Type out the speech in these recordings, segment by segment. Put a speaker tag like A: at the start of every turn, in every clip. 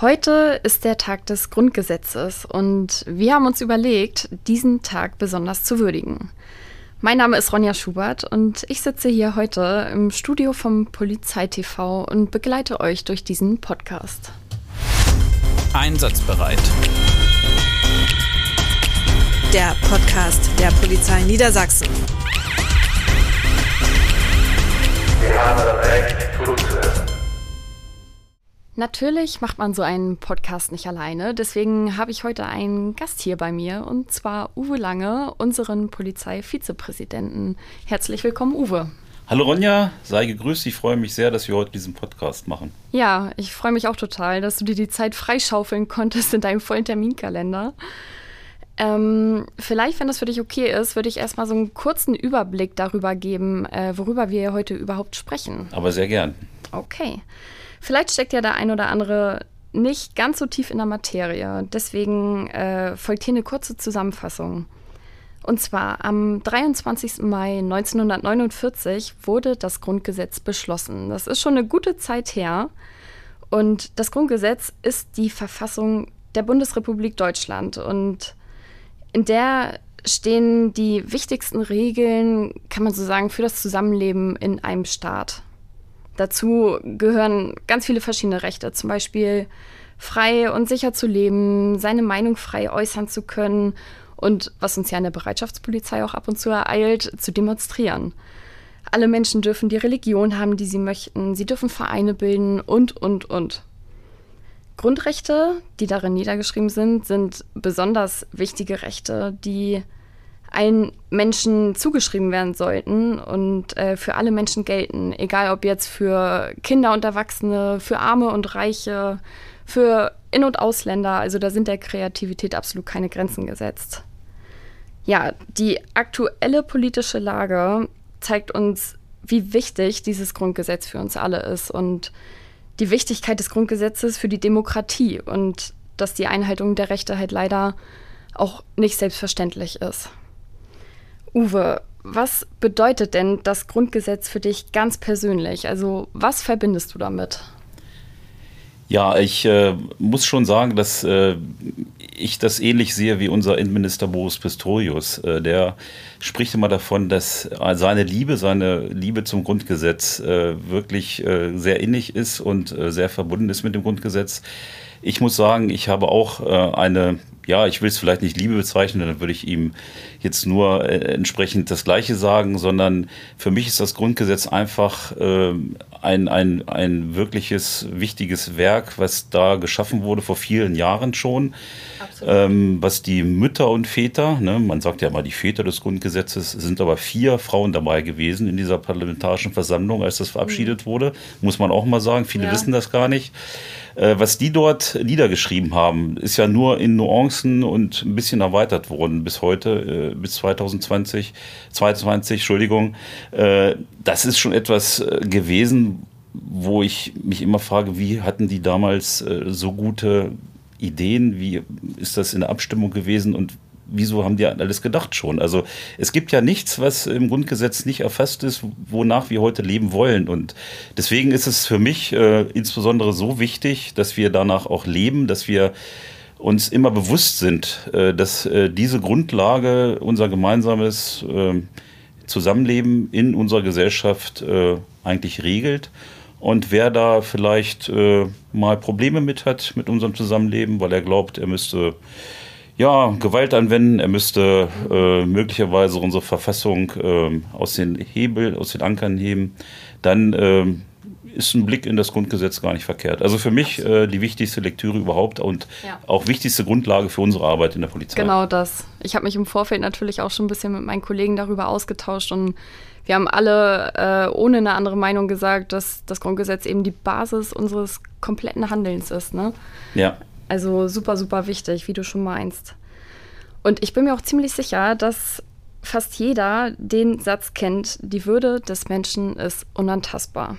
A: Heute ist der Tag des Grundgesetzes und wir haben uns überlegt, diesen Tag besonders zu würdigen. Mein Name ist Ronja Schubert und ich sitze hier heute im Studio vom Polizeitv und begleite euch durch diesen Podcast.
B: Einsatzbereit.
C: Der Podcast der Polizei Niedersachsen.
A: Natürlich macht man so einen Podcast nicht alleine. Deswegen habe ich heute einen Gast hier bei mir und zwar Uwe Lange, unseren Polizeivizepräsidenten. Herzlich willkommen, Uwe.
D: Hallo Ronja, sei gegrüßt. Ich freue mich sehr, dass wir heute diesen Podcast machen.
A: Ja, ich freue mich auch total, dass du dir die Zeit freischaufeln konntest in deinem vollen Terminkalender. Ähm, vielleicht, wenn das für dich okay ist, würde ich erstmal so einen kurzen Überblick darüber geben, äh, worüber wir heute überhaupt sprechen.
D: Aber sehr gern.
A: Okay. Vielleicht steckt ja der ein oder andere nicht ganz so tief in der Materie. Deswegen äh, folgt hier eine kurze Zusammenfassung. Und zwar am 23. Mai 1949 wurde das Grundgesetz beschlossen. Das ist schon eine gute Zeit her. Und das Grundgesetz ist die Verfassung der Bundesrepublik Deutschland. Und in der stehen die wichtigsten Regeln, kann man so sagen, für das Zusammenleben in einem Staat. Dazu gehören ganz viele verschiedene Rechte, zum Beispiel frei und sicher zu leben, seine Meinung frei äußern zu können und, was uns ja in der Bereitschaftspolizei auch ab und zu ereilt, zu demonstrieren. Alle Menschen dürfen die Religion haben, die sie möchten, sie dürfen Vereine bilden und, und, und. Grundrechte, die darin niedergeschrieben sind, sind besonders wichtige Rechte, die allen Menschen zugeschrieben werden sollten und äh, für alle Menschen gelten, egal ob jetzt für Kinder und Erwachsene, für Arme und Reiche, für In- und Ausländer, also da sind der Kreativität absolut keine Grenzen gesetzt. Ja, die aktuelle politische Lage zeigt uns, wie wichtig dieses Grundgesetz für uns alle ist und die Wichtigkeit des Grundgesetzes für die Demokratie und dass die Einhaltung der Rechte halt leider auch nicht selbstverständlich ist. Uwe, was bedeutet denn das Grundgesetz für dich ganz persönlich? Also was verbindest du damit?
D: Ja, ich äh, muss schon sagen, dass äh, ich das ähnlich sehe wie unser Innenminister Boris Pistorius. Äh, der spricht immer davon, dass seine Liebe, seine Liebe zum Grundgesetz äh, wirklich äh, sehr innig ist und äh, sehr verbunden ist mit dem Grundgesetz. Ich muss sagen, ich habe auch eine ja, ich will es vielleicht nicht Liebe bezeichnen, dann würde ich ihm jetzt nur äh, entsprechend das Gleiche sagen, sondern für mich ist das Grundgesetz einfach äh, ein, ein, ein wirkliches, wichtiges Werk, was da geschaffen wurde vor vielen Jahren schon. Ähm, was die Mütter und Väter, ne, man sagt ja mal die Väter des Grundgesetzes, sind aber vier Frauen dabei gewesen in dieser parlamentarischen Versammlung, als das verabschiedet mhm. wurde, muss man auch mal sagen. Viele ja. wissen das gar nicht. Äh, was die dort niedergeschrieben haben, ist ja nur in Nuancen und ein bisschen erweitert worden bis heute, äh, bis 2020, 2020, Entschuldigung. Äh, das ist schon etwas gewesen, wo ich mich immer frage, wie hatten die damals so gute Ideen, wie ist das in der Abstimmung gewesen und wieso haben die alles gedacht schon? Also es gibt ja nichts, was im Grundgesetz nicht erfasst ist, wonach wir heute leben wollen. Und deswegen ist es für mich äh, insbesondere so wichtig, dass wir danach auch leben, dass wir uns immer bewusst sind, äh, dass äh, diese Grundlage unser gemeinsames äh, Zusammenleben in unserer Gesellschaft äh, eigentlich regelt. Und wer da vielleicht mal Probleme mit hat mit unserem Zusammenleben, weil er glaubt, er müsste ja, Gewalt anwenden. Er müsste möglicherweise unsere Verfassung äh, aus den Hebel, aus den Ankern heben. Dann äh, ist ein Blick in das Grundgesetz gar nicht verkehrt. Also für mich äh, die wichtigste Lektüre überhaupt und ja. auch wichtigste Grundlage für unsere Arbeit in der Polizei.
A: Genau das. Ich habe mich im Vorfeld natürlich auch schon ein bisschen mit meinen Kollegen darüber ausgetauscht und wir haben alle äh, ohne eine andere Meinung gesagt, dass das Grundgesetz eben die Basis unseres kompletten Handelns ist. Ne?
D: Ja.
A: Also super, super wichtig, wie du schon meinst. Und ich bin mir auch ziemlich sicher, dass fast jeder den Satz kennt, die Würde des Menschen ist unantastbar.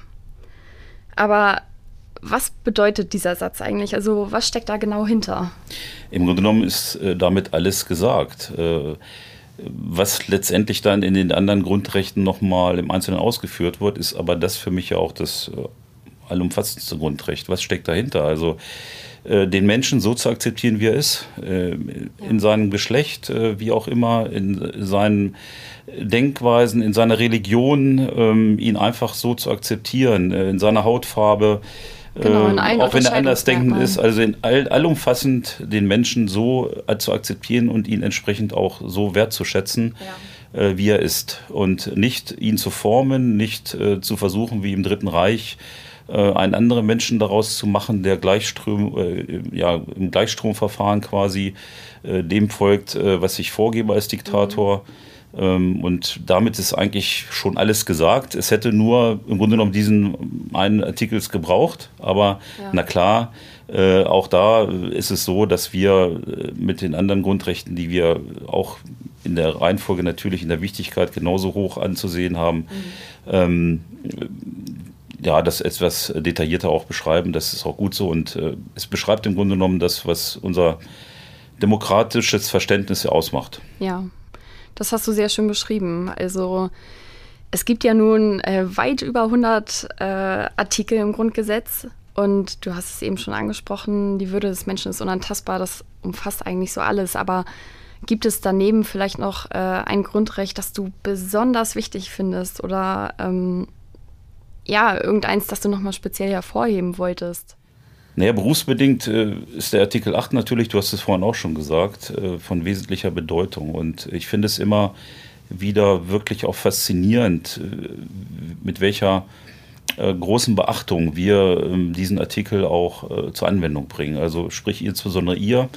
A: Aber was bedeutet dieser Satz eigentlich? Also was steckt da genau hinter?
D: Im Grunde genommen ist äh, damit alles gesagt. Äh, was letztendlich dann in den anderen Grundrechten nochmal im Einzelnen ausgeführt wird, ist aber das für mich ja auch das äh, allumfassendste Grundrecht. Was steckt dahinter? Also äh, den Menschen so zu akzeptieren, wie er ist, äh, in seinem Geschlecht, äh, wie auch immer, in seinen Denkweisen, in seiner Religion, ähm, ihn einfach so zu akzeptieren, äh, in seiner Hautfarbe.
A: Genau,
D: äh,
A: allen
D: auch wenn er andersdenkend ist, also in all, allumfassend den Menschen so äh, zu akzeptieren und ihn entsprechend auch so wertzuschätzen, äh, wie er ist. Und nicht ihn zu formen, nicht äh, zu versuchen, wie im Dritten Reich, äh, einen anderen Menschen daraus zu machen, der Gleichstrom, äh, ja, im Gleichstromverfahren quasi äh, dem folgt, äh, was ich vorgebe als Diktator. Ähm, und damit ist eigentlich schon alles gesagt. Es hätte nur im Grunde genommen diesen einen Artikels gebraucht. Aber
A: Ja.
D: na klar, äh, auch da ist es so, dass wir äh, mit den anderen Grundrechten, die wir auch in der Reihenfolge natürlich in der Wichtigkeit genauso hoch anzusehen haben, ähm, ja, das etwas detaillierter auch beschreiben. Das ist auch gut so. Und äh, es beschreibt im Grunde genommen das, was unser demokratisches Verständnis ausmacht.
A: Ja, das hast du sehr schön beschrieben. Also es gibt ja nun äh, weit über 100 äh, Artikel im Grundgesetz und du hast es eben schon angesprochen, die Würde des Menschen ist unantastbar, das umfasst eigentlich so alles, aber gibt es daneben vielleicht noch äh, ein Grundrecht, das du besonders wichtig findest oder ähm, ja, irgendeins, das du nochmal speziell hervorheben wolltest?
D: Naja, berufsbedingt äh, ist der Artikel 8 natürlich, du hast es vorhin auch schon gesagt, äh, von wesentlicher Bedeutung. Und ich finde es immer wieder wirklich auch faszinierend, äh, mit welcher äh, großen Beachtung wir ähm, diesen Artikel auch äh, zur Anwendung bringen. Also sprich insbesondere ihr,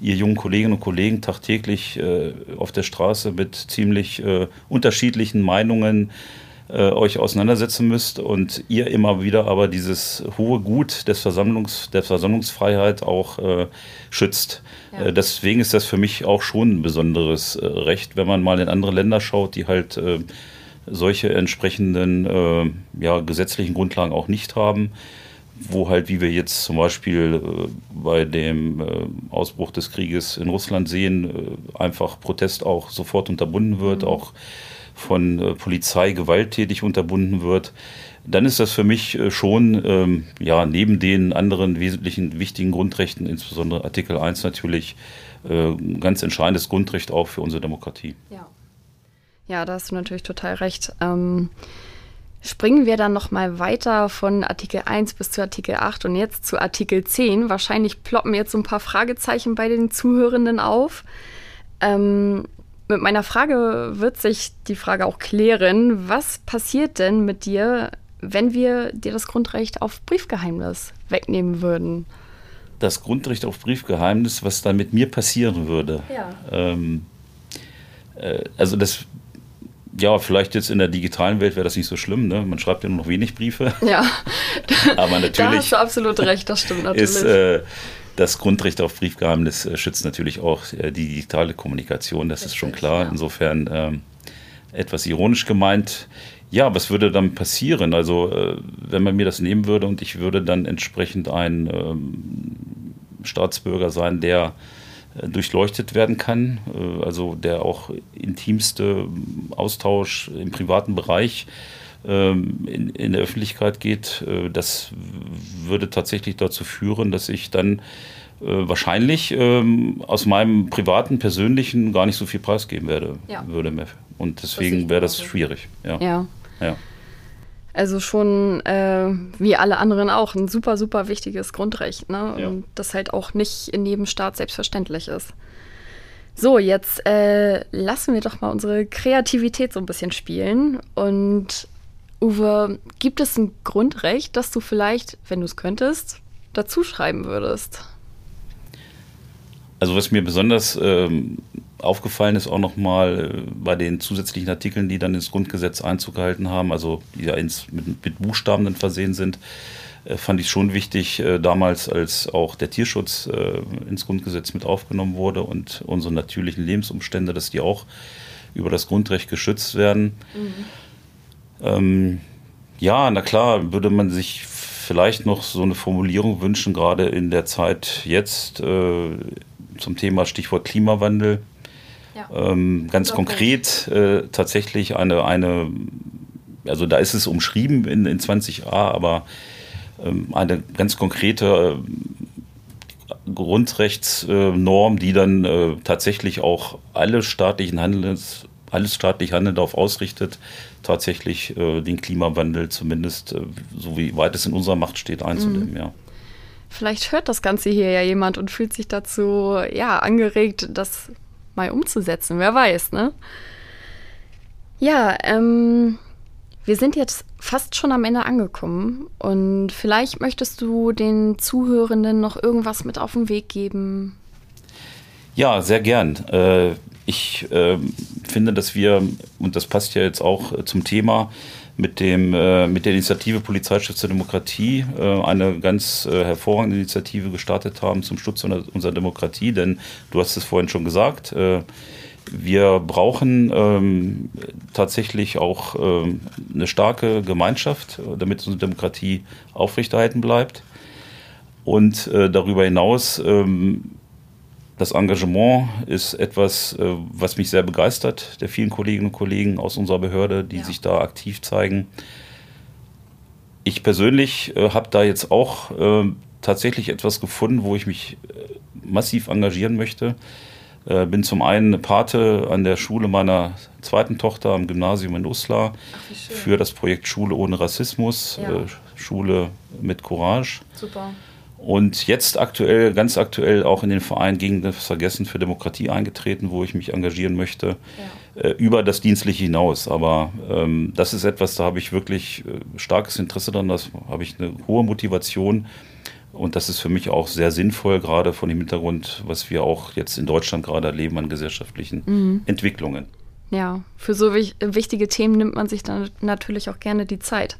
D: ihr jungen Kolleginnen und Kollegen tagtäglich äh, auf der Straße mit ziemlich unterschiedlichen Meinungen äh, euch auseinandersetzen müsst und ihr immer wieder aber dieses hohe Gut des Versammlungs, der Versammlungsfreiheit auch äh, schützt.
A: Ja.
D: Äh, deswegen ist das für mich auch schon ein besonderes äh, Recht, wenn man mal in andere Länder schaut, die halt äh, solche entsprechenden ja, gesetzlichen Grundlagen auch nicht haben wo halt, wie wir jetzt zum Beispiel äh, bei dem äh, Ausbruch des Krieges in Russland sehen, äh, einfach Protest auch sofort unterbunden wird, auch von äh, Polizei gewalttätig unterbunden wird, dann ist das für mich äh, schon, ähm, ja, neben den anderen wesentlichen wichtigen Grundrechten, insbesondere Artikel 1 natürlich, äh, ein ganz entscheidendes Grundrecht auch für unsere Demokratie.
A: Ja. Ja, da hast du natürlich total recht. Ähm, springen wir dann nochmal weiter von Artikel 1 bis zu Artikel 8 und jetzt zu Artikel 10. Wahrscheinlich ploppen jetzt so ein paar Fragezeichen bei den Zuhörenden auf. Ähm, mit meiner Frage wird sich die Frage auch klären, was passiert denn mit dir, wenn wir dir das Grundrecht auf Briefgeheimnis wegnehmen würden?
D: Das Grundrecht auf Briefgeheimnis, was dann mit mir passieren würde.
A: Ja.
D: Ähm, äh, also das, ja, vielleicht jetzt in der digitalen Welt wäre das nicht so schlimm, ne? Man schreibt ja nur noch wenig Briefe.
A: Ja,
D: Aber
A: da
D: natürlich
A: hast du absolut recht, das stimmt natürlich.
D: ist äh, das Grundrecht auf Briefgeheimnis äh, schützt natürlich auch äh, die digitale Kommunikation, das ist schon
A: Richtig,
D: klar.
A: ja.
D: Insofern ähm, etwas ironisch gemeint. Ja, was würde dann passieren? Also, äh, wenn man mir das nehmen würde und ich würde dann entsprechend ein ähm, Staatsbürger sein, der äh, durchleuchtet werden kann, äh, also der auch intimste Austausch im privaten Bereich ähm, in, in der Öffentlichkeit geht, äh, das würde tatsächlich dazu führen, dass ich dann äh, wahrscheinlich ähm, aus meinem privaten, persönlichen gar nicht so viel preisgeben werde,
A: Ja.
D: würde mehr. Und deswegen wäre das schwierig. Ja.
A: ja.
D: Ja.
A: Also schon äh, wie alle anderen auch ein super, super wichtiges Grundrecht. Ne?
D: Ja.
A: Und das halt auch nicht in jedem Staat selbstverständlich ist. So, jetzt äh, lassen wir doch mal unsere Kreativität so ein bisschen spielen. Und Uwe, gibt es ein Grundrecht, das du vielleicht, wenn du es könntest, dazu schreiben würdest?
D: Also was mir besonders ähm, aufgefallen ist auch nochmal äh, bei den zusätzlichen Artikeln, die dann ins Grundgesetz Einzug gehalten haben, also die ja ins, mit, mit Buchstaben dann versehen sind, äh, fand ich schon wichtig, äh, damals als auch der Tierschutz äh, ins Grundgesetz mit aufgenommen wurde und unsere natürlichen Lebensumstände, dass die auch über das Grundrecht geschützt werden. Ähm, ja, na klar, würde man sich vielleicht noch so eine Formulierung wünschen, gerade in der Zeit jetzt äh, zum Thema Stichwort Klimawandel.
A: Ja.
D: Ähm, ganz
A: Guter
D: konkret äh, tatsächlich eine, eine, also da ist es umschrieben in, in 20a, aber ähm, eine ganz konkrete äh, Grundrechtsnorm, die dann äh, tatsächlich auch alle staatlichen Handelns, alles staatlich Handeln darauf ausrichtet, tatsächlich äh, den Klimawandel zumindest, äh, so wie weit es in unserer Macht steht, einzudämmen, mhm. ja.
A: Vielleicht hört das Ganze hier ja jemand und fühlt sich dazu ja angeregt, das mal umzusetzen. Wer weiß, ne? Ja, ähm, wir sind jetzt fast schon am Ende angekommen und vielleicht möchtest du den Zuhörenden noch irgendwas mit auf den Weg geben.
D: Ja, sehr gern. Äh, ich äh, finde, dass wir, und das passt ja jetzt auch zum Thema, mit, dem, äh, mit der Initiative Polizeischutz zur Demokratie eine ganz hervorragende Initiative gestartet haben zum Schutz unserer Demokratie. Denn du hast es vorhin schon gesagt, wir brauchen ähm, tatsächlich auch ähm, eine starke Gemeinschaft, damit unsere Demokratie aufrechterhalten bleibt. Und äh, darüber hinaus, ähm, das Engagement ist etwas, äh, was mich sehr begeistert, der vielen Kolleginnen und Kollegen aus unserer Behörde, die ja. sich da aktiv zeigen. Ich persönlich äh, habe da jetzt auch äh, tatsächlich etwas gefunden, wo ich mich äh, massiv engagieren möchte. Äh, bin zum einen Pate an der Schule meiner zweiten Tochter am Gymnasium in Uslar Ach, für das Projekt Schule ohne Rassismus, ja. äh, Schule mit Courage. Super. Und jetzt aktuell, ganz aktuell auch in den Verein gegen das Vergessen für Demokratie eingetreten, wo ich mich engagieren möchte, ja. äh, über das Dienstliche hinaus. Aber ähm, das ist etwas, da habe ich wirklich äh, starkes Interesse daran, da habe ich eine hohe Motivation und das ist für mich auch sehr sinnvoll, gerade von dem Hintergrund, was wir auch jetzt in Deutschland gerade erleben an gesellschaftlichen mhm. Entwicklungen.
A: Ja, für so wichtige Themen nimmt man sich dann natürlich auch gerne die Zeit.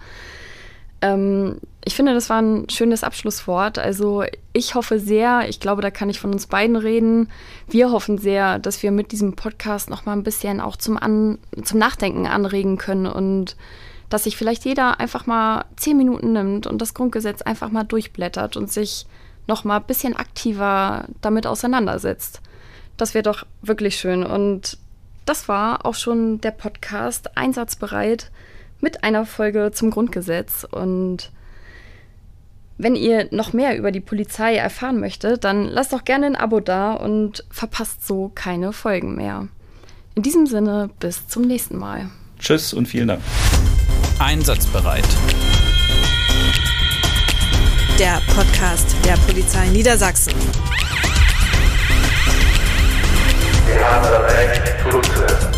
A: Ähm, ich finde, das war ein schönes Abschlusswort. Also ich hoffe sehr, ich glaube, da kann ich von uns beiden reden. Wir hoffen sehr, dass wir mit diesem Podcast noch mal ein bisschen auch zum, An zum Nachdenken anregen können und dass sich vielleicht jeder einfach mal zehn Minuten nimmt und das Grundgesetz einfach mal durchblättert und sich noch mal ein bisschen aktiver damit auseinandersetzt. Das wäre doch wirklich schön. Und das war auch schon der Podcast Einsatzbereit mit einer Folge zum Grundgesetz. Und wenn ihr noch mehr über die Polizei erfahren möchtet, dann lasst doch gerne ein Abo da und verpasst so keine Folgen mehr. In diesem Sinne, bis zum nächsten Mal.
D: Tschüss und vielen Dank.
C: Einsatzbereit. Der Podcast der Polizei Niedersachsen.
E: Wir haben das Recht zuzuhören.